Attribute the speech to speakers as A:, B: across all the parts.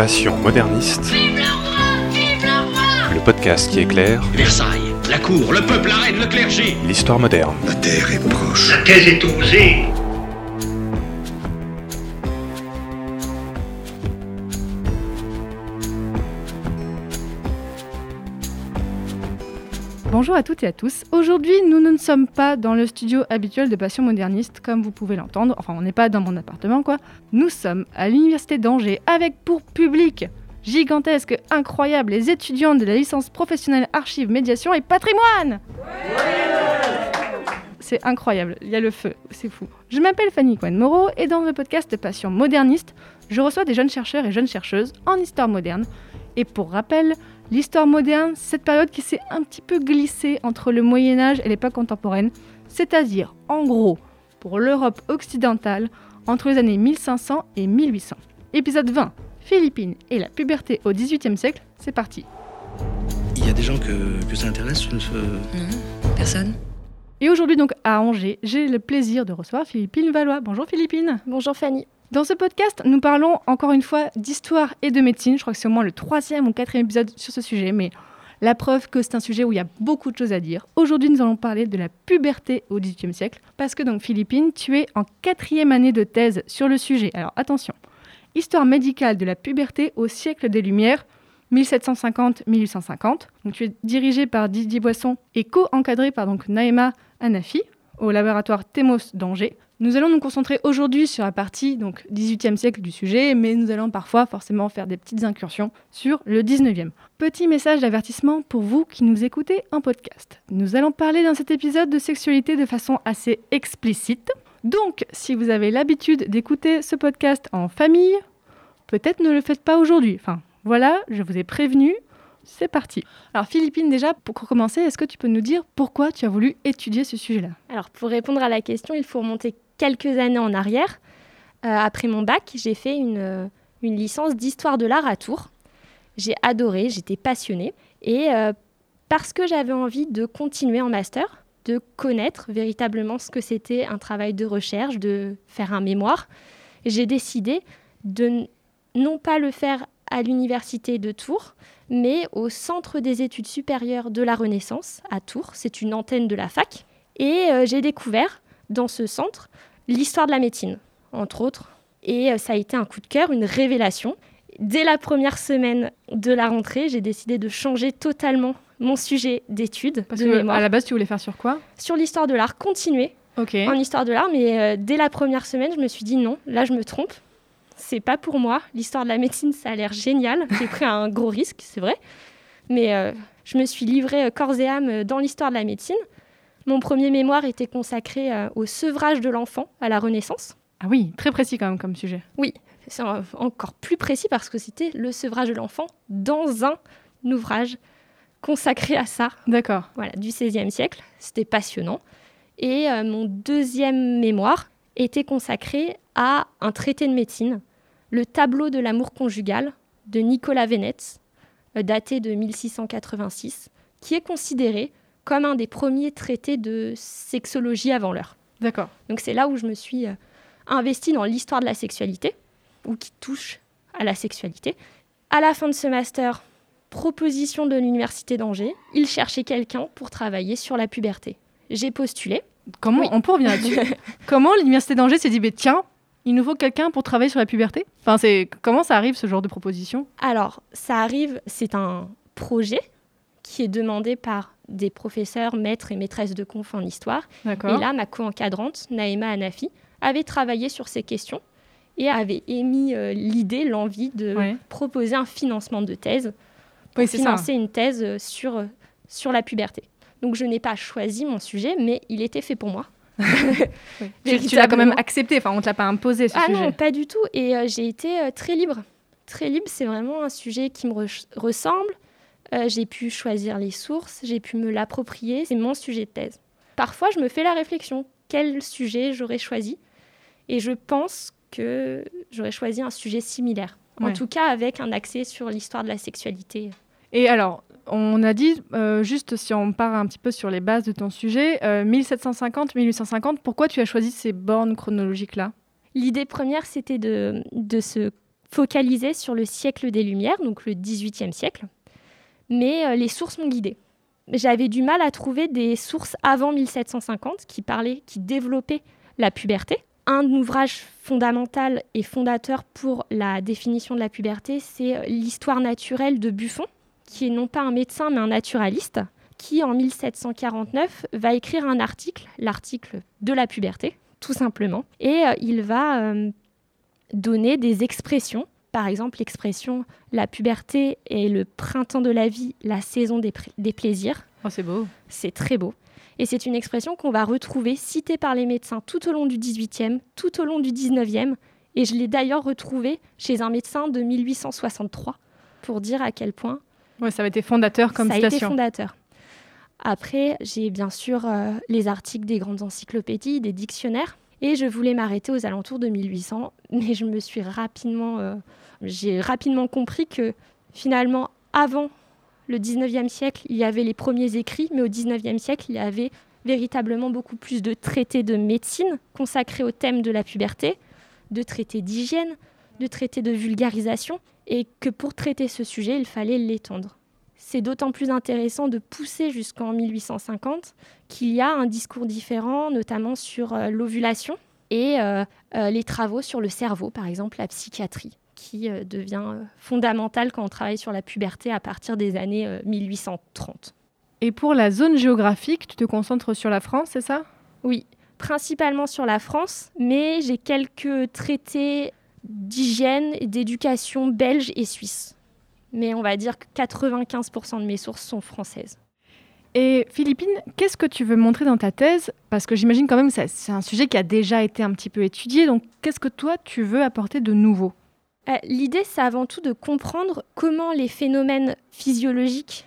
A: Passion moderniste.
B: Vive le roi Vive le roi
A: Le podcast qui éclaire
C: Versailles, la cour, le peuple, la reine, le clergé.
A: l'histoire moderne.
D: La terre est proche.
C: La thèse est osée.
E: Bonjour à toutes et à tous. Aujourd'hui, nous ne sommes pas dans le studio habituel de Passion Moderniste, comme vous pouvez l'entendre. Enfin, on n'est pas dans mon appartement, quoi. Nous sommes à l'Université d'Angers, avec pour public gigantesque, incroyable, les étudiants de la licence professionnelle archives, médiation et patrimoine C'est incroyable, il y a le feu, c'est fou. Je m'appelle Fanny Cohen-Moreau et dans le podcast Passion Moderniste, je reçois des jeunes chercheurs et jeunes chercheuses en histoire moderne. Et pour rappel, L'histoire moderne, c'est cette période qui s'est un petit peu glissée entre le Moyen Âge et l'époque contemporaine, c'est-à-dire, en gros, pour l'Europe occidentale, entre les années 1500 et 1800. Épisode 20, Philippines et la puberté au XVIIIe siècle, c'est parti.
F: Il y a des gens que, que ça intéresse ce- ce-
G: Non, personne.
E: Et aujourd'hui donc à Angers, j'ai le plaisir de recevoir Philippine Valois. Bonjour Philippine.
H: Bonjour Fanny.
E: Dans ce podcast, nous parlons encore une fois d'histoire et de médecine. Je crois que c'est au moins le troisième ou quatrième épisode sur ce sujet, mais la preuve que c'est un sujet où il y a beaucoup de choses à dire. Aujourd'hui, nous allons parler de la puberté au XVIIIe siècle, parce que donc Philippine, tu es en quatrième année de thèse sur le sujet. Alors attention, histoire médicale de la puberté au siècle des Lumières. 1750-1850. Donc, tu es dirigé par Didier Boisson et co-encadré par donc Naïma Anafi au laboratoire Thémos d'Angers. Nous allons nous concentrer aujourd'hui sur la partie donc 18e siècle du sujet, mais nous allons parfois forcément faire des petites incursions sur le 19e. Petit message d'avertissement pour vous qui nous écoutez en podcast. Nous allons parler dans cet épisode de sexualité de façon assez explicite. Donc, si vous avez l'habitude d'écouter ce podcast en famille, peut-être ne le faites pas aujourd'hui. Enfin, voilà, je vous ai prévenu. C'est parti. Alors Philippine, déjà, pour commencer, est-ce que tu peux nous dire pourquoi tu as voulu étudier ce sujet-là?
H: Alors pour répondre à la question, il faut remonter quelques années en arrière. Euh, après mon bac, j'ai fait une, euh, une licence d'histoire de l'art à Tours. J'ai adoré, j'étais passionnée. Et euh, parce que j'avais envie de continuer en master, de connaître véritablement ce que c'était un travail de recherche, de faire un mémoire, j'ai décidé de non pas le faire à l'université de Tours, mais au Centre des études supérieures de la Renaissance à Tours. C'est une antenne de la fac. Et euh, j'ai découvert dans ce centre l'histoire de la médecine, entre autres. Et euh, ça a été un coup de cœur, une révélation. Dès la première semaine de la rentrée, j'ai décidé de changer totalement mon sujet d'étude,
E: Parce
H: de
E: que
H: mémoire,
E: à la base, tu voulais faire sur quoi?
H: Sur l'histoire de l'art, continuer en histoire de l'art, mais euh, dès la première semaine, je me suis dit non, là je me trompe. C'est pas pour moi. L'histoire de la médecine, ça a l'air génial. J'ai pris un gros risque, c'est vrai. Mais euh, je me suis livrée euh, corps et âme euh, dans l'histoire de la médecine. Mon premier mémoire était consacré euh, au sevrage de l'enfant à la Renaissance.
E: Ah oui, très précis quand même comme sujet.
H: C'est en- encore plus précis parce que c'était le sevrage de l'enfant dans un ouvrage consacré à ça
E: D'accord.
H: voilà, du XVIe siècle. C'était passionnant. Et euh, mon deuxième mémoire était consacré à un traité de médecine, le tableau de l'amour conjugal de Nicolas Vénetz, euh, daté de 1686, qui est considéré comme un des premiers traités de sexologie avant l'heure.
E: D'accord.
H: Donc c'est là où je me suis euh, investie dans l'histoire de la sexualité, ou qui touche à la sexualité. À la fin de ce master, proposition de l'Université d'Angers, ils cherchaient quelqu'un pour travailler sur la puberté. J'ai postulé.
E: Comment
H: Oui.
E: on peut revenir là-dessus? Comment l'université d'Angers s'est dit, bah, tiens, il nous faut quelqu'un pour travailler sur la puberté? Enfin, c'est comment ça arrive ce genre de proposition?
H: Alors, ça arrive, c'est un projet qui est demandé par des professeurs, maîtres et maîtresses de conf en histoire.
E: D'accord.
H: Et là, ma co-encadrante, Naïma Anafi, avait travaillé sur ces questions et avait émis euh, l'idée, l'envie de
E: Ouais.
H: proposer un financement de thèse
E: Oui, ça.
H: financer une thèse euh, sur, euh, sur la puberté. Donc je n'ai pas choisi mon sujet, mais il était fait pour moi.
E: Tu, tu l'as quand même accepté, enfin, on te l'a pas imposé ce
H: Ah
E: sujet.
H: non, pas du tout. Et euh, j'ai été euh, très libre. Très libre, c'est vraiment un sujet qui me re- ressemble. Euh, j'ai pu choisir les sources, j'ai pu me l'approprier. C'est mon sujet de thèse. Parfois, je me fais la réflexion. Quel sujet j'aurais choisi? Et je pense que j'aurais choisi un sujet similaire. En tout cas, avec un accès sur l'histoire de la sexualité.
E: Et alors, on a dit, euh, juste si on part un petit peu sur les bases de ton sujet, euh, 1750-1850, pourquoi tu as choisi ces bornes chronologiques-là?
H: L'idée première, c'était de, de se focalisé sur le siècle des Lumières, donc le XVIIIe siècle, mais euh, les sources m'ont guidée. J'avais du mal à trouver des sources avant 1750 qui parlaient, qui développaient la puberté. Un ouvrage fondamental et fondateur pour la définition de la puberté, c'est euh, l'histoire naturelle de Buffon, qui est non pas un médecin mais un naturaliste, qui en 1749 va écrire un article, l'article de la puberté, tout simplement, et euh, il va donner des expressions. Par exemple, l'expression la puberté est le printemps de la vie, la saison des, des plaisirs.
E: Oh, c'est beau.
H: C'est très beau. Et c'est une expression qu'on va retrouver citée par les médecins tout au long du 18e, tout au long du 19e. Et je l'ai d'ailleurs retrouvée chez un médecin de 1863 pour dire à quel point.
E: Ouais, ça a été fondateur comme
H: ça
E: citation.
H: Ça a été fondateur. Après, j'ai bien sûr euh, les articles des grandes encyclopédies, des dictionnaires. Et je voulais m'arrêter aux alentours de 1800, mais je me suis rapidement, euh, j'ai rapidement compris que finalement, avant le 19e siècle, il y avait les premiers écrits, mais au 19e siècle, il y avait véritablement beaucoup plus de traités de médecine consacrés au thème de la puberté, de traités d'hygiène, de traités de vulgarisation, et que pour traiter ce sujet, il fallait l'étendre. C'est d'autant plus intéressant de pousser jusqu'en 1850 qu'il y a un discours différent, notamment sur euh, l'ovulation et euh, euh, les travaux sur le cerveau, par exemple la psychiatrie, qui devient fondamentale quand on travaille sur la puberté à partir des années 1830.
E: Et pour la zone géographique, tu te concentres sur la France, c'est ça?
H: Oui, principalement sur la France, mais j'ai quelques traités d'hygiène et d'éducation belges et suisses mais on va dire que 95% de mes sources sont françaises.
E: Et Philippine, qu'est-ce que tu veux montrer dans ta thèse? Parce que j'imagine quand même que c'est un sujet qui a déjà été un petit peu étudié, donc qu'est-ce que toi tu veux apporter de nouveau?
H: Euh, L'idée, c'est avant tout de comprendre comment les phénomènes physiologiques,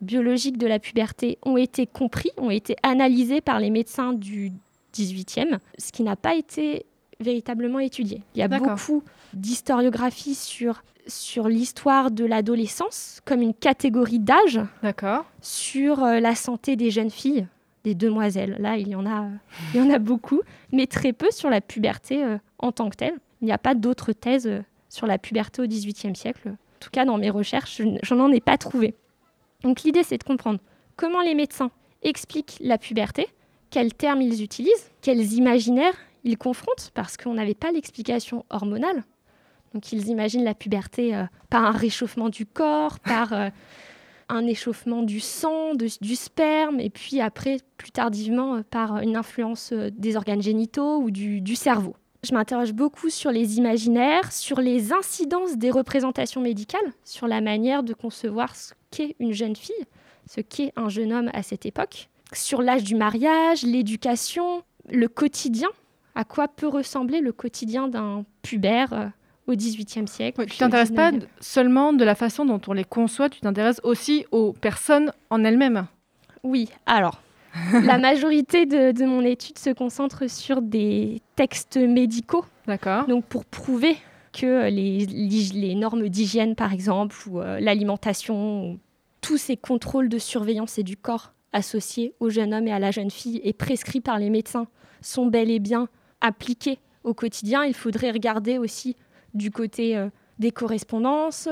H: biologiques de la puberté ont été compris, ont été analysés par les médecins du 18e, ce qui n'a pas été véritablement étudié. Il y a beaucoup d'historiographie sur sur l'histoire de l'adolescence comme une catégorie d'âge. Sur euh, la santé des jeunes filles, des demoiselles. Là, il y en a, il y en a beaucoup, mais très peu sur la puberté euh, en tant que telle. Il n'y a pas d'autres thèses euh, sur la puberté au XVIIIe siècle. En tout cas, dans mes recherches, je n'en ai pas trouvé. Donc l'idée, c'est de comprendre comment les médecins expliquent la puberté, quels termes ils utilisent, quels imaginaires ils confrontent, parce qu'on n'avait pas l'explication hormonale. Donc ils imaginent la puberté euh, par un réchauffement du corps, par euh, un échauffement du sang, du sperme, et puis après, plus tardivement, euh, par une influence des organes génitaux ou du, cerveau. Je m'interroge beaucoup sur les imaginaires, sur les incidences des représentations médicales, sur la manière de concevoir ce qu'est une jeune fille, ce qu'est un jeune homme à cette époque, sur l'âge du mariage, l'éducation, le quotidien, à quoi peut ressembler le quotidien d'un pubère au XVIIIe siècle.
E: tu t'intéresses pas seulement de la façon dont on les conçoit, tu t'intéresses aussi aux personnes en elles-mêmes.
H: Oui, alors, la majorité de, mon étude se concentre sur des textes médicaux.
E: D'accord.
H: Donc pour prouver que les, les normes d'hygiène, par exemple, ou euh, l'alimentation, tous ces contrôles de surveillance et du corps associés au jeune homme et à la jeune fille et prescrits par les médecins sont bel et bien appliqués au quotidien. Il faudrait regarder aussi du côté euh, des correspondances,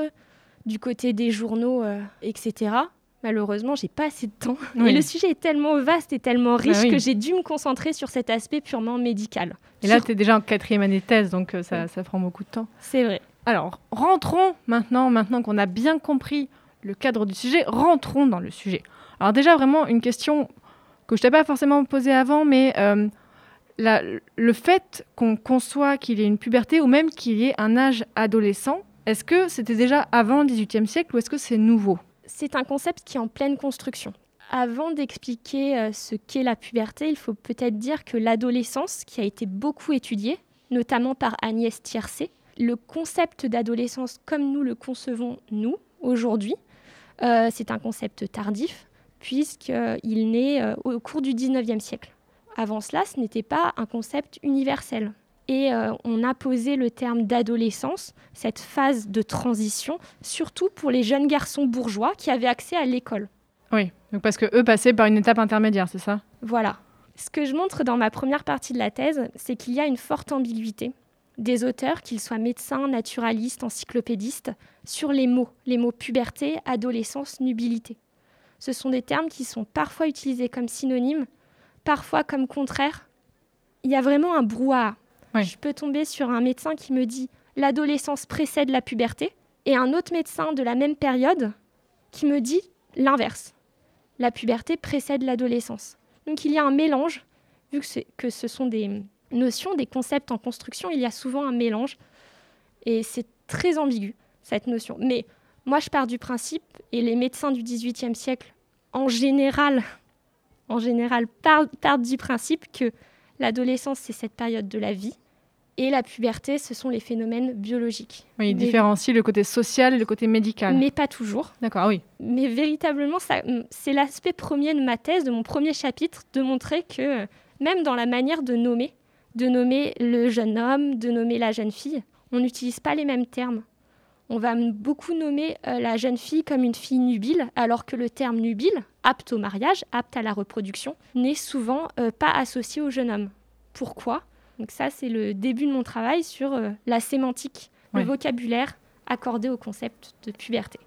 H: du côté des journaux, euh, etc. Malheureusement, j'ai pas assez de temps. Et le sujet est tellement vaste et tellement riche bah que j'ai dû me concentrer sur cet aspect purement médical.
E: Et là, tu es déjà en quatrième année de thèse, donc euh, ça, ça prend beaucoup de temps.
H: C'est vrai.
E: Alors, rentrons maintenant, maintenant qu'on a bien compris le cadre du sujet, rentrons dans le sujet. Alors déjà, vraiment, une question que je t'ai pas forcément posée avant, mais le fait qu'on conçoit qu'il y ait une puberté ou même qu'il y ait un âge adolescent, est-ce que c'était déjà avant le XVIIIe siècle ou est-ce que c'est nouveau?
H: C'est un concept qui est en pleine construction. Avant d'expliquer euh, ce qu'est la puberté, il faut peut-être dire que l'adolescence, qui a été beaucoup étudiée, notamment par Agnès Tiercé, le concept d'adolescence comme nous le concevons, nous, aujourd'hui, euh, c'est un concept tardif, puisqu'il naît euh, au cours du XIXe siècle. Avant cela, ce n'était pas un concept universel. Et euh, on a posé le terme d'adolescence, cette phase de transition, surtout pour les jeunes garçons bourgeois qui avaient accès à l'école.
E: Oui, donc parce que eux passaient par une étape intermédiaire, c'est ça?
H: Voilà. Ce que je montre dans ma première partie de la thèse, c'est qu'il y a une forte ambiguïté des auteurs, qu'ils soient médecins, naturalistes, encyclopédistes, sur les mots, les mots puberté, adolescence, nubilité. Ce sont des termes qui sont parfois utilisés comme synonymes, parfois comme contraires. Il y a vraiment un brouhaha.
E: Oui.
H: Je peux tomber sur un médecin qui me dit l'adolescence précède la puberté, et un autre médecin de la même période qui me dit l'inverse. La puberté précède l'adolescence. Donc il y a un mélange, vu que, que ce sont des notions, des concepts en construction, il y a souvent un mélange, et c'est très ambigu, cette notion. Mais moi, je pars du principe, et les médecins du XVIIIe siècle, en général, en général partent, du principe que l'adolescence, c'est cette période de la vie, et la puberté, ce sont les phénomènes biologiques.
E: Oui, il différencie le côté social et le côté médical.
H: Mais pas toujours.
E: D'accord, oui.
H: Mais véritablement, c'est l'aspect premier de ma thèse, de mon premier chapitre, de montrer que même dans la manière de nommer, de nommer le jeune homme, de nommer la jeune fille, on n'utilise pas les mêmes termes. On va beaucoup nommer euh, la jeune fille comme une fille nubile, alors que le terme nubile, apte au mariage, apte à la reproduction, n'est souvent euh, pas associé au jeune homme. Pourquoi? Donc ça, c'est le début de mon travail sur euh, la sémantique,
E: Ouais.
H: le vocabulaire accordé au concept de puberté.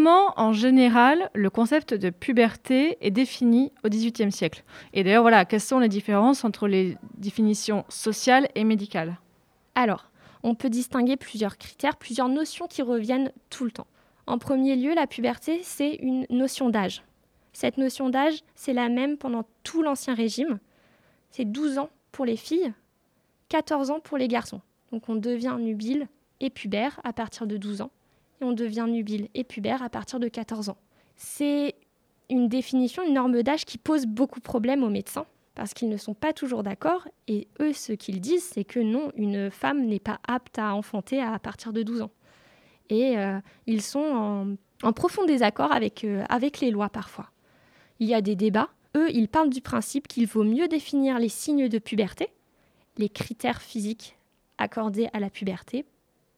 E: Comment, en général, le concept de puberté est défini au XVIIIe siècle? Et d'ailleurs, voilà, quelles sont les différences entre les définitions sociales et médicales?
H: Alors, on peut distinguer plusieurs critères, plusieurs notions qui reviennent tout le temps. En premier lieu, la puberté, c'est une notion d'âge. Cette notion d'âge, c'est la même pendant tout l'Ancien Régime. C'est 12 ans pour les filles, 14 ans pour les garçons. Donc on devient nubile et pubère à partir de 12 ans, on devient nubile et pubère à partir de 14 ans. C'est une définition, une norme d'âge qui pose beaucoup de problèmes aux médecins, parce qu'ils ne sont pas toujours d'accord, et eux, ce qu'ils disent, c'est que non, une femme n'est pas apte à enfanter à partir de 12 ans. Et euh, ils sont en, profond désaccord avec, euh, avec les lois parfois. Il y a des débats. Eux, ils parlent du principe qu'il vaut mieux définir les signes de puberté, les critères physiques accordés à la puberté,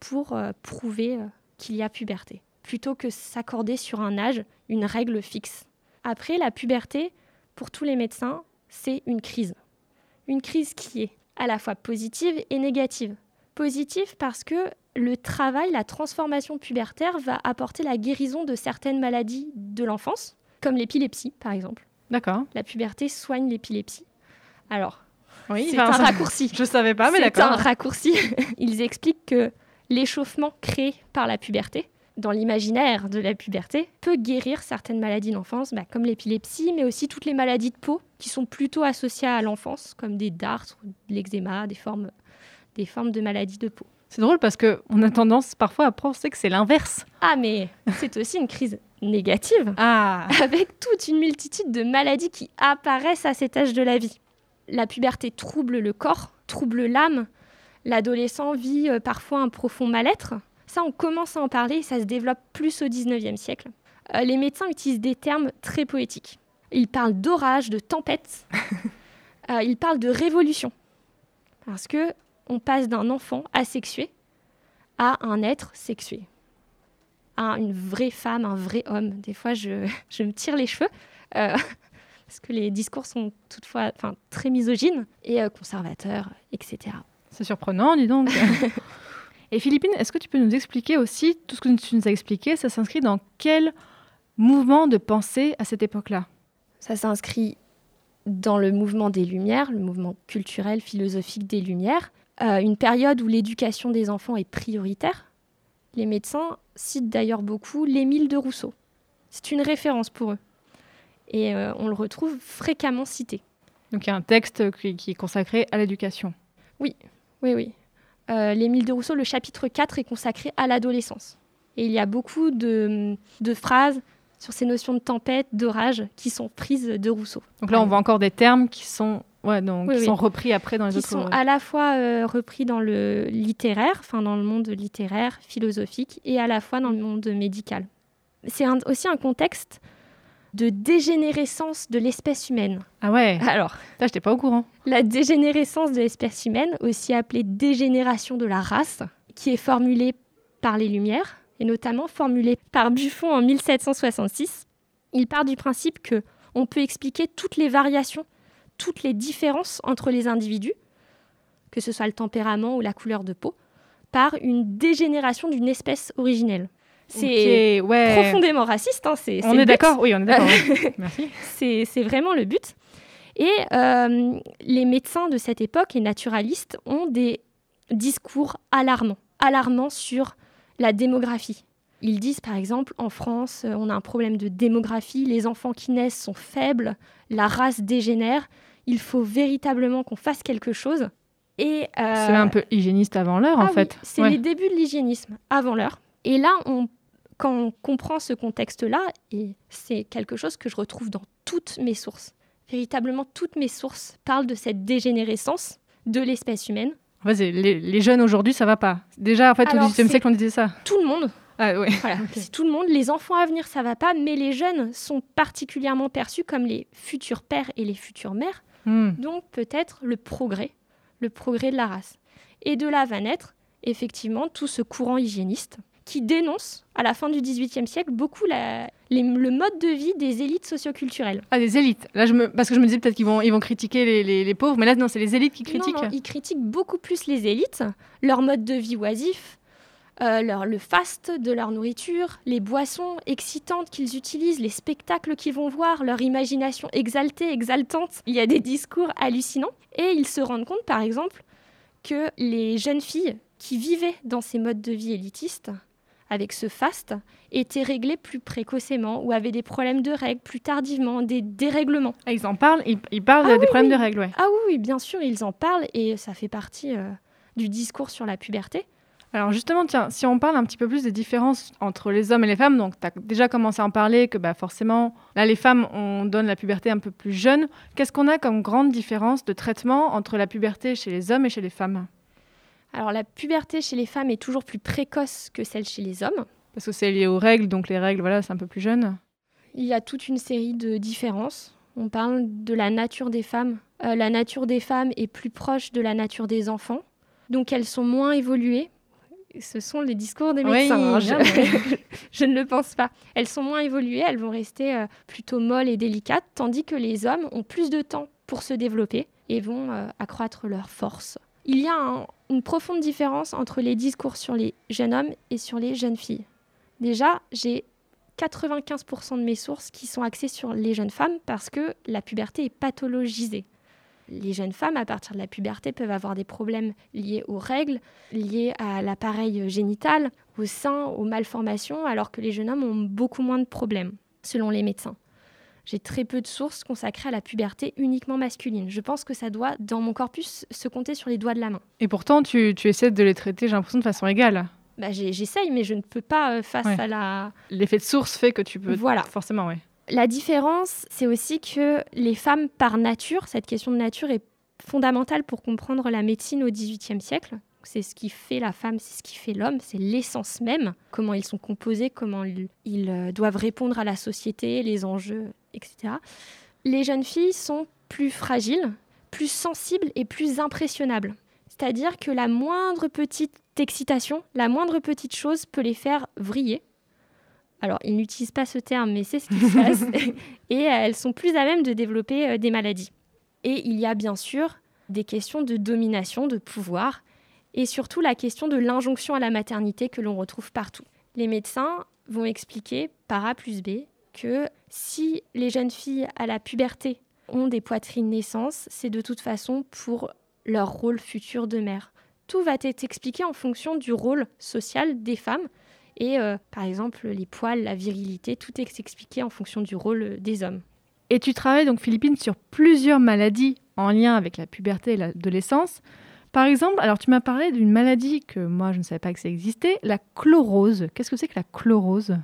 H: pour euh, prouver qu'il y a puberté, plutôt que s'accorder sur un âge, une règle fixe. Après, la puberté, pour tous les médecins, c'est une crise. Une crise qui est à la fois positive et négative. Positive parce que le travail, la transformation pubertaire va apporter la guérison de certaines maladies de l'enfance, comme l'épilepsie par exemple.
E: D'accord.
H: La puberté soigne l'épilepsie. Alors,
E: Oui,
H: c'est
E: enfin,
H: un raccourci.
E: Je savais pas, mais
H: C'est un
E: d'accord.
H: raccourci. Ils expliquent que l'échauffement créé par la puberté, dans l'imaginaire de la puberté, peut guérir certaines maladies d'enfance, bah, comme l'épilepsie, mais aussi toutes les maladies de peau qui sont plutôt associées à l'enfance, comme des dartres, de l'eczéma, des formes, des formes de maladies de peau.
E: C'est drôle parce qu'on a tendance parfois à penser que c'est l'inverse.
H: Ah, mais c'est aussi une crise négative,
E: Ah
H: avec toute une multitude de maladies qui apparaissent à cet âge de la vie. La puberté trouble le corps, trouble l'âme. L'adolescent vit euh, parfois un profond mal-être. Ça, on commence à en parler et ça se développe plus au 19e siècle. Euh, les médecins utilisent des termes très poétiques. Ils parlent d'orage, de tempête. Euh, ils parlent de révolution. Parce que on passe d'un enfant asexué à un être sexué à une vraie femme, un vrai homme. Des fois, je, je me tire les cheveux euh, parce que les discours sont toutefois enfin, très misogynes et euh, conservateurs, etc.
E: C'est surprenant, dis donc. Et Philippine, est-ce que tu peux nous expliquer aussi, tout ce que tu nous as expliqué, ça s'inscrit dans quel mouvement de pensée à cette époque-là?
H: Ça s'inscrit dans le mouvement des Lumières, le mouvement culturel, philosophique des Lumières, euh, une période où l'éducation des enfants est prioritaire. Les médecins citent d'ailleurs beaucoup l'Émile de Rousseau. C'est une référence pour eux. Et euh, on le retrouve fréquemment cité.
E: Donc il y a un texte qui, qui est consacré à l'éducation.
H: Oui, oui. Euh, L'Émile de Rousseau, le chapitre 4 est consacré à l'adolescence. Et il y a beaucoup de, de phrases sur ces notions de tempête, d'orage qui sont prises de Rousseau.
E: Donc là, on voit encore des termes qui sont, ouais, donc,
H: Oui,
E: qui
H: oui.
E: sont repris après dans les
H: qui
E: autres.
H: sont à la fois euh, repris dans le littéraire, enfin dans le monde littéraire, philosophique, et à la fois dans le monde médical. C'est aussi un contexte de dégénérescence de l'espèce humaine.
E: Ah ouais,
H: Alors,
E: ça, j'étais pas au courant.
H: la dégénérescence de l'espèce humaine, aussi appelée dégénération de la race, qui est formulée par les Lumières, et notamment formulée par Buffon en 1766, il part du principe que on peut expliquer toutes les variations, toutes les différences entre les individus, que ce soit le tempérament ou la couleur de peau, par une dégénération d'une espèce originelle. C'est
E: ouais.
H: profondément raciste, hein, c'est
E: On est d'accord Oui, on est d'accord. ouais. Merci.
H: C'est c'est vraiment le but. Et euh, les médecins de cette époque, les naturalistes, ont des discours alarmants, alarmants sur la démographie. Ils disent par exemple, en France, euh, on a un problème de démographie, les enfants qui naissent sont faibles, la race dégénère, il faut véritablement qu'on fasse quelque chose. Et euh,
E: C'est un peu hygiéniste avant l'heure, en
H: ah oui,
E: fait.
H: c'est
E: Ouais.
H: les débuts de l'hygiénisme, avant l'heure. Et là, on, quand on comprend ce contexte-là, et c'est quelque chose que je retrouve dans toutes mes sources, véritablement toutes mes sources parlent de cette dégénérescence de l'espèce humaine.
E: C'est- les, les jeunes aujourd'hui, ça va pas. Déjà, en fait,
H: Alors,
E: au XVIIIe siècle, on disait ça.
H: Tout le monde,
E: Ah ouais.
H: voilà, c'est tout le monde, les enfants à venir, ça va pas, mais les jeunes sont particulièrement perçus comme les futurs pères et les futures mères,
E: Hmm.
H: donc peut-être le progrès, le progrès de la race. Et de là va naître, effectivement, tout ce courant hygiéniste qui dénonce, à la fin du XVIIIe siècle, beaucoup la- les- le mode de vie des élites socioculturelles.
E: Ah, des élites. Là, je me... Parce que je me disais peut-être qu'ils vont, ils vont critiquer les, les- les pauvres, mais là, non, c'est les élites qui critiquent.
H: Non, non, ils critiquent beaucoup plus les élites, leur mode de vie oisif, euh, leur, le faste de leur nourriture, les boissons excitantes qu'ils utilisent, les spectacles qu'ils vont voir, leur imagination exaltée, exaltante. Il y a des discours hallucinants. Et ils se rendent compte, par exemple, que les jeunes filles qui vivaient dans ces modes de vie élitistes, avec ce faste, étaient réglées plus précocement ou avaient des problèmes de règles plus tardivement, des dérèglements.
E: Ah, ils en parlent, ils, ils parlent
H: Ah
E: des
H: oui,
E: problèmes
H: oui.
E: de règles, ouais.
H: Ah oui, oui, bien sûr, ils en parlent et ça fait partie euh, du discours sur la puberté.
E: Alors justement, tiens, si on parle un petit peu plus des différences entre les hommes et les femmes, donc tu as déjà commencé à en parler, que bah, forcément, là, les femmes, on donne la puberté un peu plus jeune. Qu'est-ce qu'on a comme grande différence de traitement entre la puberté chez les hommes et chez les femmes?
H: Alors la puberté chez les femmes est toujours plus précoce que celle chez les hommes.
E: Parce que c'est lié aux règles, donc les règles, voilà, c'est un peu plus jeune.
H: Il y a toute une série de différences. On parle de la nature des femmes. Euh, la nature des femmes est plus proche de la nature des enfants. Donc elles sont moins évoluées. Ce sont les discours des
E: Oui,
H: médecins. hein,
E: bien,
H: je... je ne le pense pas. Elles sont moins évoluées, elles vont rester euh, plutôt molles et délicates, tandis que les hommes ont plus de temps pour se développer et vont euh, accroître leur force. Il y a un- une profonde différence entre les discours sur les jeunes hommes et sur les jeunes filles. Déjà, j'ai 95% de mes sources qui sont axées sur les jeunes femmes parce que la puberté est pathologisée. Les jeunes femmes, à partir de la puberté, peuvent avoir des problèmes liés aux règles, liés à l'appareil génital, au sein, aux malformations, alors que les jeunes hommes ont beaucoup moins de problèmes, selon les médecins. J'ai très peu de sources consacrées à la puberté uniquement masculine. Je pense que ça doit, dans mon corpus, se compter sur les doigts de la main.
E: Et pourtant, tu, tu essaies de les traiter, j'ai l'impression, de façon égale.
H: Bah, J'essaye, mais je ne peux pas euh, face
E: Ouais.
H: à la,
E: L'effet de source fait que tu peux...
H: Voilà.
E: Forcément, ouais.
H: La différence, c'est aussi que les femmes, par nature, cette question de nature est fondamentale pour comprendre la médecine au XVIIIe siècle. C'est ce qui fait la femme, c'est ce qui fait l'homme, c'est l'essence même, comment ils sont composés, comment ils, ils, euh, doivent répondre à la société, les enjeux, etc. Les jeunes filles sont plus fragiles, plus sensibles et plus impressionnables. C'est-à-dire que la moindre petite excitation, la moindre petite chose peut les faire vriller. Alors, ils n'utilisent pas ce terme, mais c'est ce qui se passe. et euh, elles sont plus à même de développer euh, des maladies. Et il y a bien sûr des questions de domination, de pouvoir, et surtout la question de l'injonction à la maternité que l'on retrouve partout. Les médecins vont expliquer par A plus B que si les jeunes filles à la puberté ont des poitrines naissances, c'est de toute façon pour leur rôle futur de mère. Tout va être expliqué en fonction du rôle social des femmes. Et euh, par exemple, les poils, la virilité, tout est expliqué en fonction du rôle des hommes.
E: Et tu travailles donc, Philippine, sur plusieurs maladies en lien avec la puberté et l'adolescence. Par exemple, alors tu m'as parlé d'une maladie que moi je ne savais pas que ça existait, la chlorose. Qu'est-ce que c'est que la chlorose?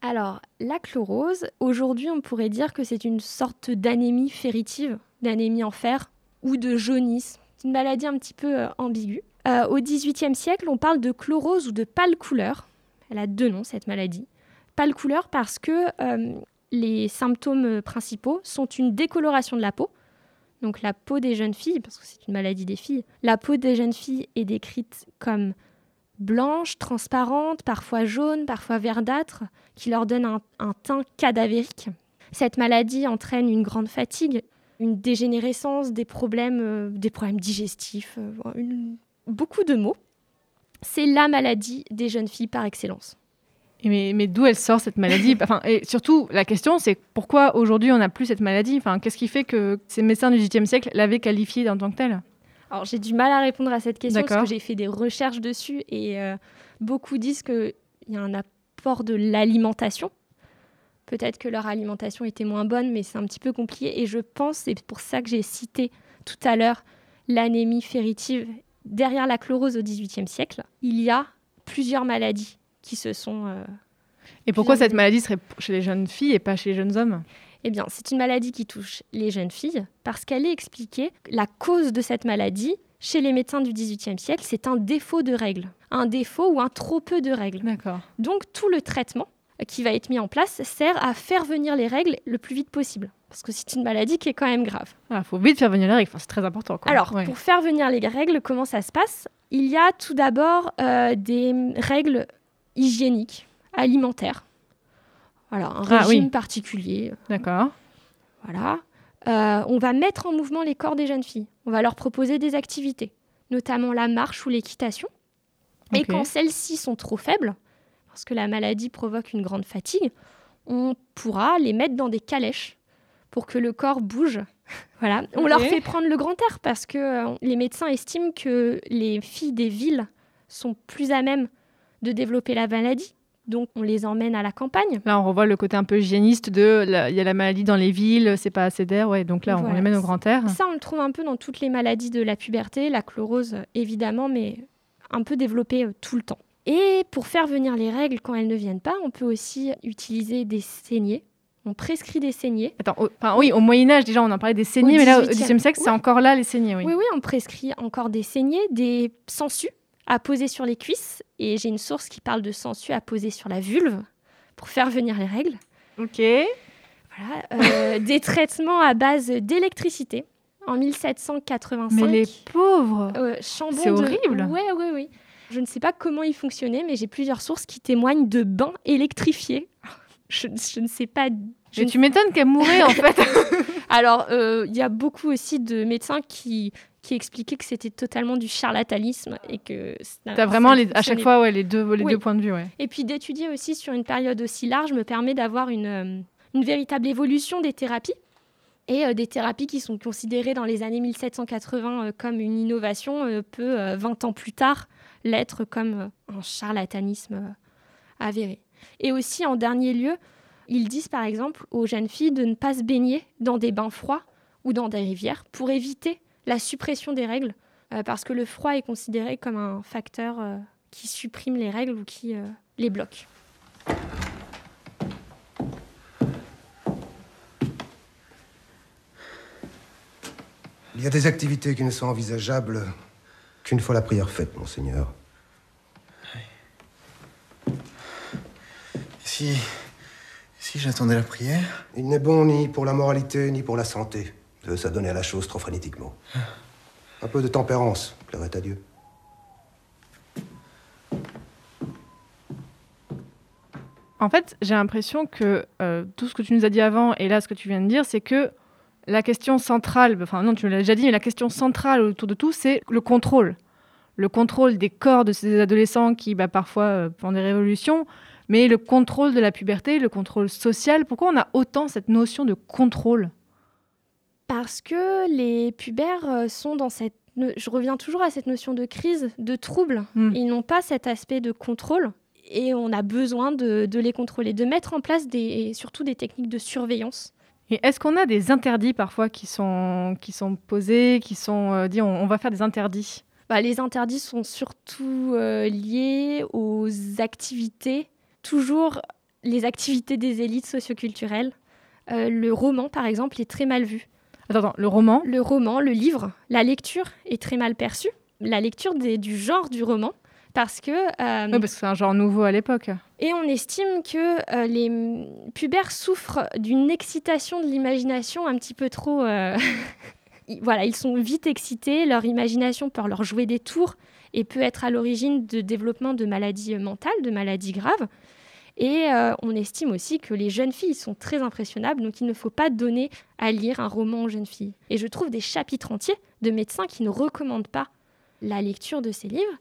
H: Alors, la chlorose, aujourd'hui, on pourrait dire que c'est une sorte d'anémie ferritive, d'anémie en fer ou de jaunisse. C'est une maladie un petit peu euh, ambiguë. Euh, au XVIIIe siècle, on parle de chlorose ou de pâle couleur. Elle a deux noms, cette maladie. Pâle couleur parce que euh, les symptômes principaux sont une décoloration de la peau. Donc la peau des jeunes filles, parce que c'est une maladie des filles, la peau des jeunes filles est décrite comme blanche, transparente, parfois jaune, parfois verdâtre, qui leur donne un, un teint cadavérique. Cette maladie entraîne une grande fatigue, une dégénérescence, des problèmes, euh, des problèmes digestifs, euh, une- beaucoup de mots. C'est la maladie des jeunes filles par excellence.
E: Et mais mais d'où elle sort cette maladie? Enfin, Et surtout, la question, c'est pourquoi aujourd'hui on n'a plus cette maladie? Enfin, Qu'est-ce qui fait que ces médecins du XVIIIe siècle l'avaient qualifiée en tant que telle
H: Alors j'ai du mal à répondre à cette question parce que j'ai fait des recherches dessus et euh, beaucoup disent qu'il y a un apport de l'alimentation. Peut-être que leur alimentation était moins bonne, mais c'est un petit peu compliqué. Et je pense, c'est pour ça que j'ai cité tout à l'heure l'anémie ferritive. Derrière la chlorose au XVIIIe siècle, il y a plusieurs maladies qui se sont euh,
E: Et pourquoi cette maladie serait chez les jeunes filles et pas chez les jeunes hommes?
H: Eh bien, c'est une maladie qui touche les jeunes filles parce qu'elle est expliquée. La cause de cette maladie, chez les médecins du XVIIIe siècle, c'est un défaut de règles. Un défaut ou un trop peu de règles.
E: D'accord.
H: Donc, tout le traitement qui va être mis en place sert à faire venir les règles le plus vite possible. Parce que c'est une maladie qui est quand même grave.
E: Il Ah, faut vite faire venir les règles, enfin, c'est très important. Quoi.
H: Alors,
E: Ouais.
H: pour faire venir les règles, comment ça se passe? Il y a tout d'abord euh, des règles hygiéniques, alimentaires. Voilà, un
E: Ah,
H: régime
E: oui.
H: particulier.
E: D'accord.
H: Voilà. Euh, on va mettre en mouvement les corps des jeunes filles. On va leur proposer des activités, notamment la marche ou l'équitation. Et
E: Ok.
H: quand celles-ci sont trop faibles, parce que la maladie provoque une grande fatigue, on pourra les mettre dans des calèches pour que le corps bouge. voilà. On leur fait prendre le grand air parce que euh, les médecins estiment que les filles des villes sont plus à même de développer la maladie. Donc on les emmène à la campagne.
E: Là, on revoit le côté un peu hygiéniste de il y a la maladie dans les villes, c'est pas assez d'air. Ouais, donc là, on les mène au grand air.
H: Ça, on le trouve un peu dans toutes les maladies de la puberté, la chlorose évidemment, mais un peu développée euh, tout le temps. Et pour faire venir les règles quand elles ne viennent pas, on peut aussi utiliser des saignées. On prescrit des saignées.
E: Attends, au- enfin, oui, au Moyen-Âge, déjà, on en parlait des saignées, mais là, au
H: 18e.
E: XVIIIe siècle, c'est encore là les saignées, oui.
H: Oui, oui, on prescrit encore des saignées, des sangsues à poser sur les cuisses. Et j'ai une source qui parle de sangsues à poser sur la vulve pour faire venir les règles.
E: Ok.
H: Voilà, euh, des traitements à base d'électricité. En 1785,
E: Mais les pauvres
H: Euh,
E: C'est
H: de-
E: horrible.
H: Ouais, ouais, oui. Je ne sais pas comment il fonctionnait, mais j'ai plusieurs sources qui témoignent de bains électrifiés. Je, je ne sais pas. je
E: tu m'étonnes qu'elle mourait, en fait
H: Alors, euh, il y a beaucoup aussi de médecins qui, qui expliquaient que c'était totalement du charlatanisme et que.
E: T'as vraiment les- à chaque fois ouais, les, deux, les
H: Oui.
E: deux points de vue, ouais.
H: et puis d'étudier aussi sur une période aussi large me permet d'avoir une, euh, une véritable évolution des thérapies. Et euh, des thérapies qui sont considérées dans les années 1780 euh, comme une innovation euh, peut, euh, 20 ans plus tard, l'être comme un charlatanisme avéré. Et aussi, en dernier lieu, ils disent par exemple aux jeunes filles de ne pas se baigner dans des bains froids ou dans des rivières pour éviter la suppression des règles, euh, parce que le froid est considéré comme un facteur euh, qui supprime les règles ou qui euh, les bloque.
D: Il y a des activités qui ne sont envisageables qu'une fois la prière faite, monseigneur.
G: Si. Si j'attendais la prière?
D: Il n'est bon ni pour la moralité, ni pour la santé de s'adonner à la chose trop frénétiquement. Un peu de tempérance plairait à Dieu.
E: En fait, j'ai l'impression que euh, tout ce que tu nous as dit avant et là, ce que tu viens de dire, c'est que la question centrale, enfin non, tu l'as déjà dit, mais la question centrale autour de tout, c'est le contrôle. Le contrôle des corps de ces adolescents qui, bah, parfois, euh, font des révolutions, mais le contrôle de la puberté, le contrôle social. Pourquoi on a autant cette notion de contrôle?
H: Parce que les pubères euh, sont dans cette... Je reviens toujours à cette notion de crise, de trouble.
E: Hmm.
H: Ils n'ont pas cet aspect de contrôle et on a besoin de, de les contrôler, de mettre en place des, surtout des techniques de surveillance.
E: Et est-ce qu'on a des interdits parfois qui sont, qui sont posés, qui sont euh, dit on, on va faire des interdits?
H: Bah, les interdits sont surtout euh, liés aux activités. Toujours les activités des élites socioculturelles. Euh, le roman, par exemple, est très mal vu.
E: Attends, attends, le roman
H: Le roman, le livre, la lecture est très mal perçue. La lecture des- du genre du roman, parce que... euh,
E: Oui, parce que c'est un genre nouveau à l'époque.
H: Et on estime que euh, les pubères souffrent d'une excitation de l'imagination un petit peu trop... euh, voilà, ils sont vite excités, leur imagination peut leur jouer des tours et peut être à l'origine de développement de maladies mentales, de maladies graves. Et euh, on estime aussi que les jeunes filles sont très impressionnables, donc il ne faut pas donner à lire un roman aux jeunes filles. Et je trouve des chapitres entiers de médecins qui ne recommandent pas la lecture de ces livres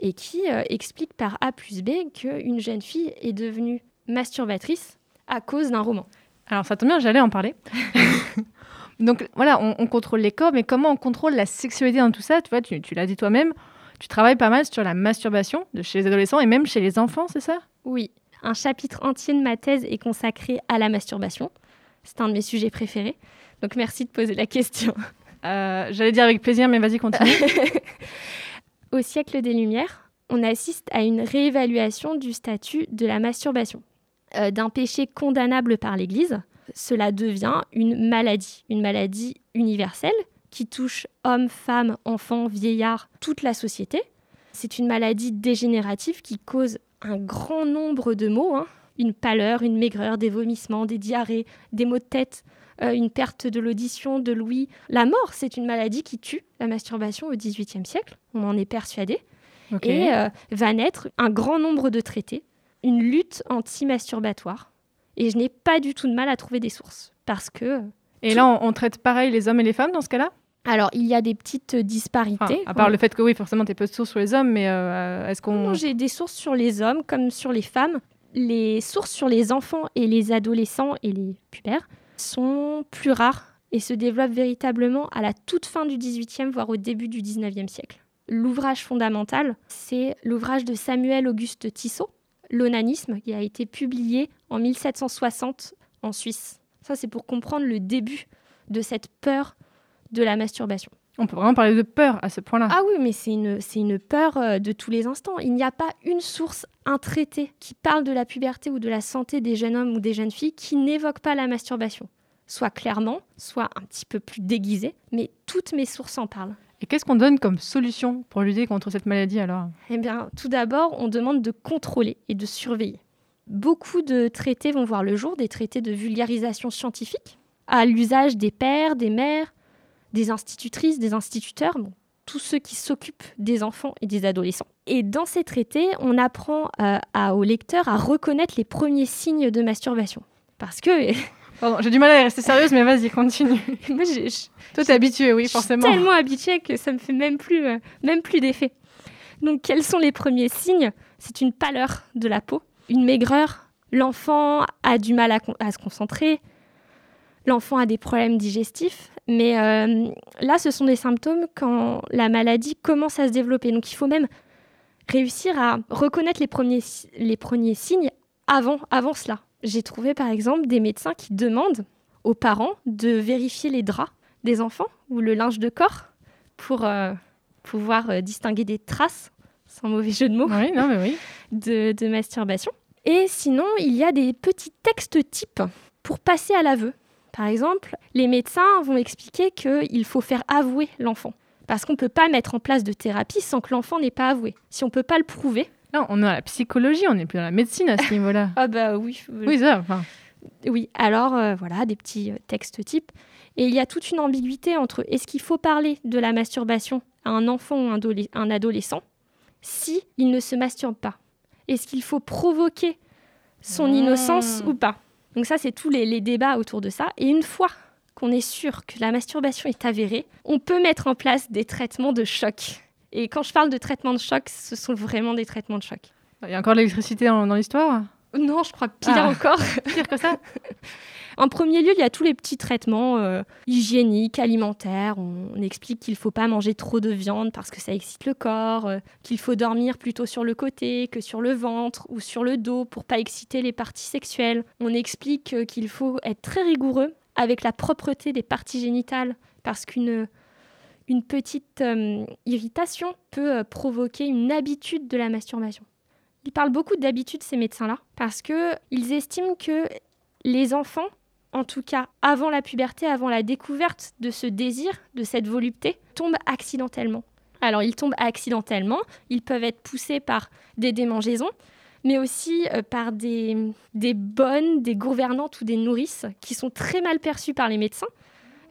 H: et qui euh, expliquent par A plus B qu'une jeune fille est devenue masturbatrice à cause d'un roman.
E: Alors ça tombe bien, j'allais en parler. Donc voilà, on, on contrôle les corps, mais comment on contrôle la sexualité dans tout ça? Tu vois, tu, tu l'as dit toi-même, tu travailles pas mal sur la masturbation de chez les adolescents et même chez les enfants, c'est ça?
H: Oui, un chapitre entier de ma thèse est consacré à la masturbation. C'est un de mes sujets préférés. Donc merci de poser la question.
E: Euh, J'allais dire avec plaisir, mais vas-y, continue.
H: Au siècle des Lumières, on assiste à une réévaluation du statut de la masturbation. Euh, D'un péché condamnable par l'Église, cela devient une maladie, une maladie universelle qui touche hommes, femmes, enfants, vieillards, toute la société. C'est une maladie dégénérative qui cause un grand nombre de maux, hein. une pâleur, une maigreur, des vomissements, des diarrhées, des maux de tête, euh, une perte de l'audition, de l'ouïe. La mort, c'est une maladie qui tue la masturbation au XVIIIe siècle, on en est persuadé, et euh, va naître un grand nombre de traités, une lutte anti-masturbatoire. Et je n'ai pas du tout de mal à trouver des sources, parce que...
E: Et là, on, on traite pareil les hommes et les femmes dans ce cas-là?
H: Alors, il y a des petites disparités.
E: Enfin, À part le fait que oui, forcément, tu es peu de sources sur les hommes, mais euh, est-ce qu'on...
H: Non, j'ai des sources sur les hommes comme sur les femmes. Les sources sur les enfants et les adolescents et les pubères sont plus rares et se développent véritablement à la toute fin du XVIIIe, voire au début du XIXe siècle. L'ouvrage fondamental, c'est l'ouvrage de Samuel Auguste Tissot, L'onanisme, qui a été publié en 1760 en Suisse. Ça, c'est pour comprendre le début de cette peur de la masturbation.
E: On peut vraiment parler de peur à ce point-là.
H: Ah oui, mais c'est une, c'est une peur euh, de tous les instants. Il n'y a pas une source, un traité qui parle de la puberté ou de la santé des jeunes hommes ou des jeunes filles qui n'évoque pas la masturbation. Soit clairement, soit un petit peu plus déguisé, mais toutes mes sources en parlent.
E: Et qu'est-ce qu'on donne comme solution pour lutter contre cette maladie alors?
H: Eh bien, tout d'abord, on demande de contrôler et de surveiller. Beaucoup de traités vont voir le jour, des traités de vulgarisation scientifique, à l'usage des pères, des mères, des institutrices, des instituteurs, bon, tous ceux qui s'occupent des enfants et des adolescents. Et dans ces traités, on apprend euh, à, aux lecteurs à reconnaître les premiers signes de masturbation. Parce que
E: Pardon, j'ai du mal à rester sérieuse, mais vas-y, continue.
H: moi, j'ai- je,
E: Toi, t'es habituée, oui,
H: je suis
E: forcément.
H: tellement habituée que ça me fait même plus, euh, même plus d'effet. Donc, quels sont les premiers signes? C'est une pâleur de la peau, une maigreur. L'enfant a du mal à se concentrer. L'enfant a des problèmes digestifs. Mais euh, là, ce sont des symptômes quand la maladie commence à se développer. Donc, il faut même réussir à reconnaître les premiers, les premiers signes avant, avant cela. J'ai trouvé, par exemple, des médecins qui demandent aux parents de vérifier les draps des enfants ou le linge de corps pour euh, pouvoir euh, distinguer des traces, sans mauvais jeu de mots,
E: Oui, non, mais oui.
H: de, de masturbation. Et sinon, il y a des petits textes types pour passer à l'aveu. Par exemple, les médecins vont expliquer qu'il faut faire avouer l'enfant. Parce qu'on ne peut pas mettre en place de thérapie sans que l'enfant n'ait pas avoué. Si on ne peut pas le prouver,
E: Non, on est dans la psychologie, on n'est plus dans la médecine à ce niveau-là.
H: ah bah oui,
E: Oui, ça, enfin.
H: Oui, alors euh, voilà, des petits euh, textes types. Et il y a toute une ambiguïté entre est-ce qu'il faut parler de la masturbation à un enfant ou un, un adolescent si il ne se masturbe pas? Est-ce qu'il faut provoquer son
E: Ah.
H: innocence ou pas? Donc ça, c'est tous les, les débats autour de ça. Et une fois qu'on est sûr que la masturbation est avérée, on peut mettre en place des traitements de choc. Et quand je parle de traitements de choc, ce sont vraiment des traitements de choc.
E: Il y a encore de l'électricité dans, dans l'histoire?
H: Non, je crois pire
E: Ah.
H: encore.
E: Pire que ça?
H: En premier lieu, il y a tous les petits traitements euh, hygiéniques, alimentaires. On, explique qu'il ne faut pas manger trop de viande parce que ça excite le corps, euh, qu'il faut dormir plutôt sur le côté que sur le ventre ou sur le dos pour pas exciter les parties sexuelles. On explique euh, qu'il faut être très rigoureux avec la propreté des parties génitales parce qu'une une petite irritation peut provoquer une habitude de la masturbation. Ils parlent beaucoup d'habitude, ces médecins-là, parce qu'ils estiment que les enfants, en tout cas avant la puberté, avant la découverte de ce désir, de cette volupté, tombent accidentellement. Alors ils tombent accidentellement, ils peuvent être poussés par des démangeaisons, mais aussi euh, par des, des bonnes, des gouvernantes ou des nourrices qui sont très mal perçues par les médecins.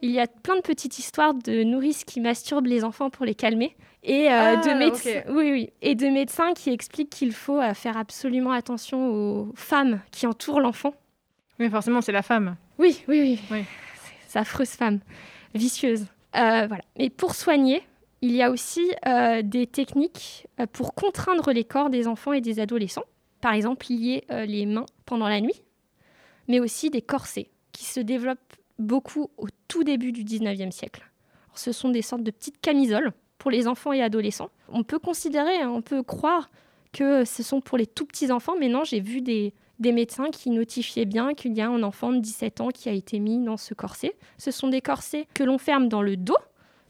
H: Il y a plein de petites histoires de nourrices qui masturbent les enfants pour les calmer. Et, euh,
E: Ah,
H: de médecins,
E: ok.
H: oui, oui. et de médecins qui expliquent qu'il faut euh, faire absolument attention aux femmes qui entourent l'enfant.
E: Mais forcément, c'est la femme.
H: Oui, oui, oui.
E: Oui.
H: Ces affreuses femmes, vicieuses. Euh, voilà. Et pour soigner, il y a aussi euh, des techniques euh, pour contraindre les corps des enfants et des adolescents. Par exemple, lier euh, les mains pendant la nuit, mais aussi des corsets qui se développent beaucoup au tout début du 19e siècle. Alors, ce sont des sortes de petites camisoles pour les enfants et adolescents. On peut considérer, hein, on peut croire que ce sont pour les tout petits enfants, mais non, j'ai vu des, des médecins qui notifiaient bien qu'il y a un enfant de 17 ans qui a été mis dans ce corset. Ce sont des corsets que l'on ferme dans le dos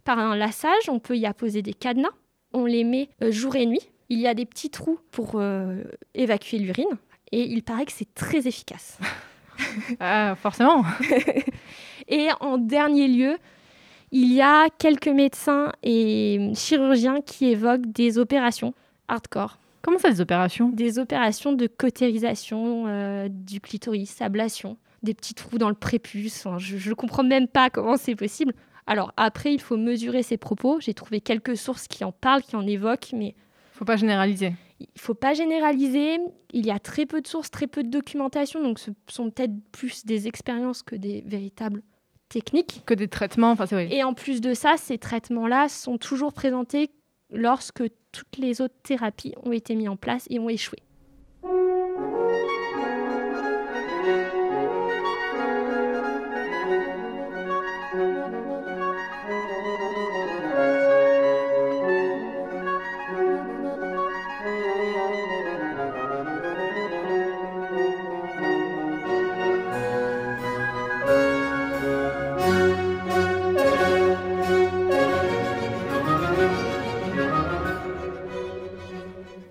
H: par un lassage, on peut y apposer des cadenas, on les met euh, jour et nuit. Il y a des petits trous pour euh, évacuer l'urine et il paraît que c'est très efficace.
E: Ah, forcément.
H: Et en dernier lieu, il y a quelques médecins et chirurgiens qui évoquent des opérations hardcore,
E: Comment ça, les opérations?
H: Des opérations de cautérisation euh, du clitoris, ablation, des petits trous dans le prépuce. Enfin, je ne comprends même pas comment c'est possible. Alors après, il faut mesurer ses propos. J'ai trouvé quelques sources qui en parlent, qui en évoquent, mais
E: Faut pas généraliser.
H: il faut pas généraliser. Il y a très peu de sources, très peu de documentation, donc ce sont peut-être plus des expériences que des véritables techniques.
E: Que des traitements, enfin, c'est vrai.
H: Et en plus de ça, ces traitements-là sont toujours présentés lorsque toutes les autres thérapies ont été mises en place et ont échoué.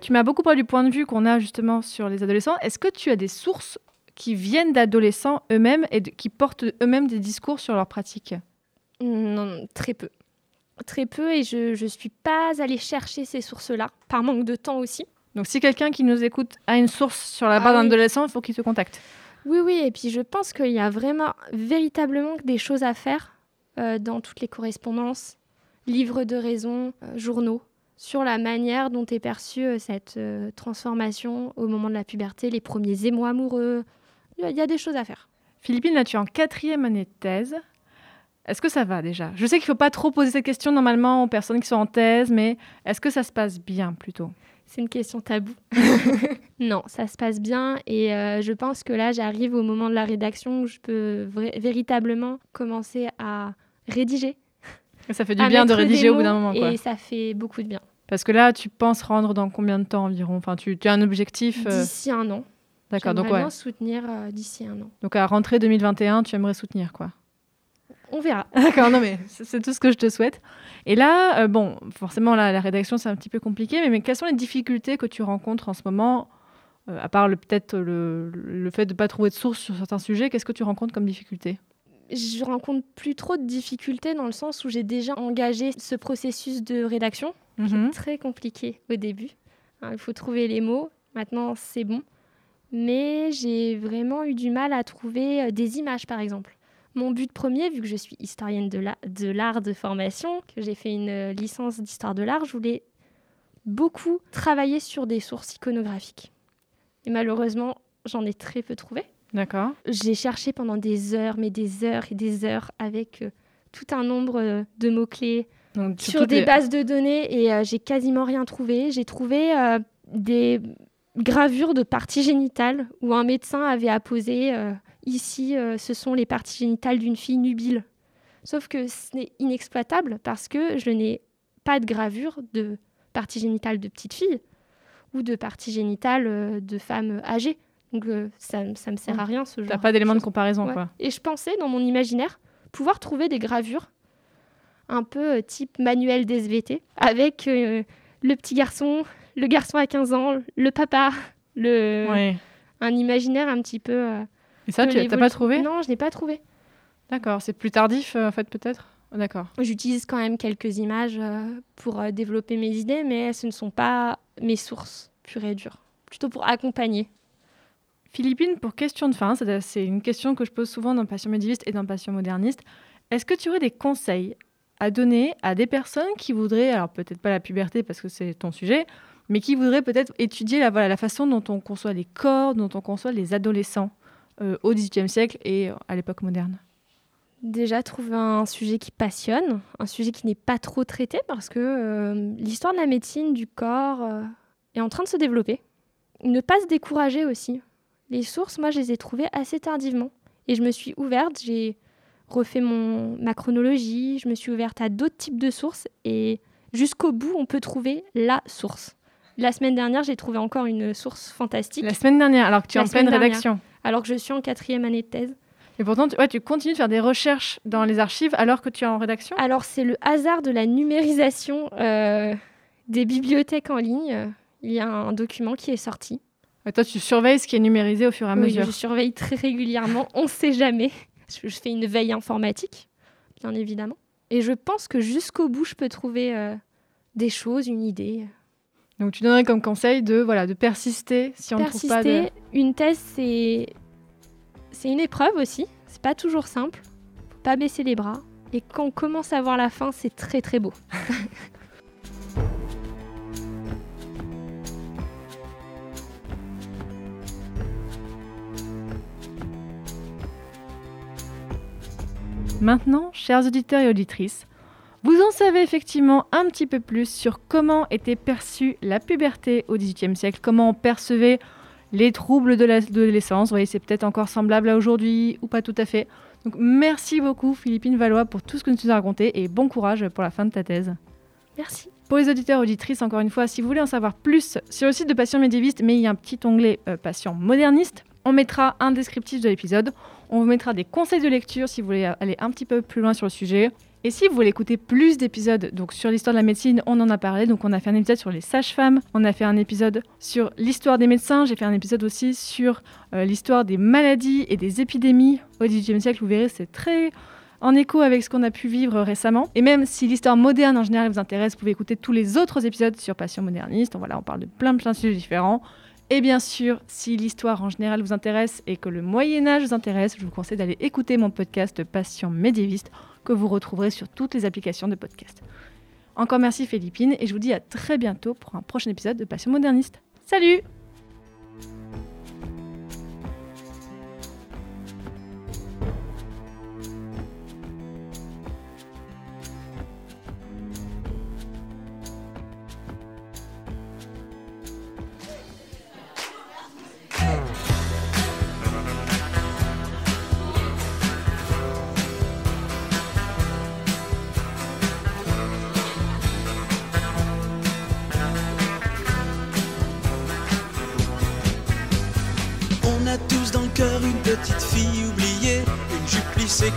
E: Tu m'as beaucoup parlé du point de vue qu'on a justement sur les adolescents. Est-ce que tu as des sources qui viennent d'adolescents eux-mêmes et de- qui portent eux-mêmes des discours sur leurs pratiques
H: Non, très peu. Très peu et je ne suis pas allée chercher ces sources-là, par manque de temps aussi.
E: Donc si quelqu'un qui nous écoute a une source sur la part
H: Ah
E: d'un adolescent, il faut qu'il te contacte.
H: Oui, oui, et puis je pense qu'il y a vraiment, véritablement des choses à faire euh, dans toutes les correspondances, livres de raison, euh, journaux, sur la manière dont est perçue euh, cette euh, transformation au moment de la puberté, les premiers émois amoureux. Il y a- des choses à faire.
E: Philippine, là tu es en quatrième année de thèse. Est-ce que ça va déjà? Je sais qu'il ne faut pas trop poser cette question normalement aux personnes qui sont en thèse, mais est-ce que ça se passe bien plutôt?
H: C'est une question taboue. non, ça se passe bien et euh, je pense que là, j'arrive au moment de la rédaction où je peux véritablement commencer à rédiger.
E: Ça fait du
H: à
E: bien de rédiger au bout d'un moment. Quoi.
H: Et ça fait beaucoup de bien.
E: Parce que là, tu penses rendre dans combien de temps environ? Enfin, tu, tu as un objectif euh,
H: D'ici un an.
E: D'accord, donc ouais.
H: soutenir euh, d'ici un an.
E: Donc à rentrée 2021, tu aimerais soutenir quoi
H: On verra.
E: D'accord, non mais c'est tout ce que je te souhaite. Et là, euh, bon, forcément là, la rédaction c'est un petit peu compliqué, mais, mais quelles sont les difficultés que tu rencontres en ce moment euh, À part peut-être le, le fait de ne pas trouver de source sur certains sujets, qu'est-ce que tu rencontres comme difficulté
H: Je rencontre plus trop de difficultés dans le sens où j'ai déjà engagé ce processus de rédaction.
E: Mhm.
H: Très compliqué au début. Hein, il faut trouver les mots. Maintenant, c'est bon. Mais j'ai vraiment eu du mal à trouver euh, des images, par exemple. Mon but premier, vu que je suis historienne de la- de l'art de, formation, que j'ai fait une euh, licence d'histoire de l'art, je voulais beaucoup travailler sur des sources iconographiques. Et malheureusement, j'en ai très peu trouvé.
E: D'accord.
H: J'ai cherché pendant des heures, mais des heures et des heures avec euh, tout un nombre euh, de mots-clés
E: Donc,
H: sur des bases de données et euh, j'ai quasiment rien trouvé. J'ai trouvé euh, des gravures de parties génitales où un médecin avait apposé ici, ce sont les parties génitales d'une fille nubile. Sauf que ce n'est inexploitable parce que je n'ai pas de gravure de parties génitales de petites filles ou de parties génitales de femmes âgées. Donc euh, ça, ça me sert à rien ce genre.
E: T'as pas d'éléments de comparaison
H: Ouais.
E: quoi.
H: Et je pensais dans mon imaginaire pouvoir trouver des gravures un peu euh, type manuel d'SVT avec euh, le petit garçon, le garçon à 15 ans, le papa le,
E: Ouais.
H: un imaginaire un petit peu.
E: Et ça, tu t'as pas trouvé?
H: Non, je n'ai pas trouvé.
E: D'accord, c'est plus tardif en fait peut-être? Oh, D'accord.
H: J'utilise quand même quelques images pour développer mes idées, mais ce ne sont pas mes sources pures et dures. Plutôt pour accompagner.
E: Philippine, pour question de fin, c'est une question que je pose souvent dans Passion médiéviste et dans Passion moderniste. Est-ce que tu aurais des conseils à donner à des personnes qui voudraient, alors peut-être pas la puberté parce que c'est ton sujet, mais qui voudraient peut-être étudier la, façon dont on conçoit les corps, dont on conçoit les adolescents euh, au XVIIIe siècle et à l'époque moderne?
H: Déjà, trouver un sujet qui passionne, un sujet qui n'est pas trop traité parce que euh, l'histoire de la médecine, du corps, euh, est en train de se développer. Ne pas se décourager aussi. Les sources, moi, je les ai trouvées assez tardivement. Et je me suis ouverte, j'ai refait mon, ma chronologie, je me suis ouverte à d'autres types de sources et jusqu'au bout, on peut trouver la source. La semaine dernière, j'ai trouvé encore une source fantastique,
E: La semaine dernière, alors que tu es
H: La
E: en pleine
H: dernière.
E: rédaction.
H: alors que je suis en quatrième année de thèse.
E: Et pourtant, tu, ouais, tu continues de faire des recherches dans les archives alors que tu es en rédaction?
H: Alors, c'est le hasard de la numérisation euh, des bibliothèques en ligne. Il y a un document qui est sorti.
E: Toi, tu surveilles ce qui est numérisé au fur et à
H: Oui,
E: mesure.
H: je surveille très régulièrement. On ne sait jamais. Je, je fais une veille informatique, bien évidemment. Et je pense que jusqu'au bout, je peux trouver euh, des choses, une idée.
E: Donc, tu donnerais comme conseil de, voilà, de persister si on ne trouve pas de...
H: Persister. Une thèse, c'est c'est une épreuve aussi. C'est pas toujours simple. Faut pas baisser les bras. Et quand on commence à voir la fin, c'est très très beau.
E: Maintenant, chers auditeurs et auditrices, vous en savez effectivement un petit peu plus sur comment était perçue la puberté au XVIIIe siècle, comment on percevait les troubles de la- de l'adolescence. Vous voyez, c'est peut-être encore semblable à aujourd'hui ou pas tout à fait. Donc merci beaucoup Philippine Valois pour tout ce que tu nous as raconté et bon courage pour la fin de ta thèse.
H: Merci.
E: Pour les auditeurs et auditrices, encore une fois, si vous voulez en savoir plus sur le site de Passion médiéviste, mais il y a un petit onglet euh, Passion moderniste, on mettra un descriptif de l'épisode. On vous mettra des conseils de lecture si vous voulez aller un petit peu plus loin sur le sujet. Et si vous voulez écouter plus d'épisodes sur l'histoire de la médecine, on en a parlé. Donc on a fait un épisode sur les sages-femmes, on a fait un épisode sur l'histoire des médecins, j'ai fait un épisode aussi sur euh, l'histoire des maladies et des épidémies au XVIIIe siècle. Vous verrez, c'est très en écho avec ce qu'on a pu vivre récemment. Et même si l'histoire moderne en général vous intéresse, vous pouvez écouter tous les autres épisodes sur Passion moderniste. Voilà, on parle de plein plein de sujets différents. Et bien sûr, si l'histoire en général vous intéresse et que le Moyen Âge vous intéresse, je vous conseille d'aller écouter mon podcast Passion médiéviste que vous retrouverez sur toutes les applications de podcast. Encore merci Philippine et je vous dis à très bientôt pour un prochain épisode de Passion moderniste. Salut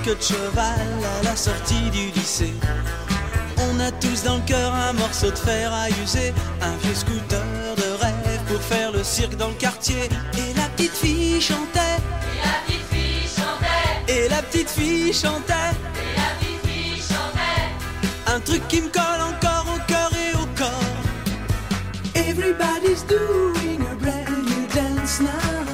I: que de cheval à la sortie du lycée. On a tous dans le cœur un morceau de fer à user, un vieux scooter de rêve pour faire le cirque dans le quartier. Et la petite fille chantait,
B: Et la petite fille chantait,
I: et la petite fille chantait,
B: et la petite fille chantait.
I: un truc qui me colle encore au cœur et au corps. Everybody's doing a brand new dance now.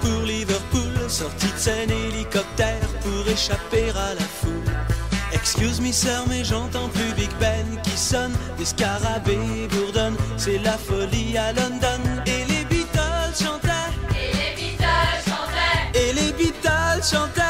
I: Pour Liverpool, sortie de scène hélicoptère pour échapper à la foule. Excuse me sir, mais j'entends plus Big Ben qui sonne, des scarabées bourdonnent, c'est la folie à London. Et les Beatles chantaient,
B: Et les Beatles chantaient,
I: et les Beatles chantaient,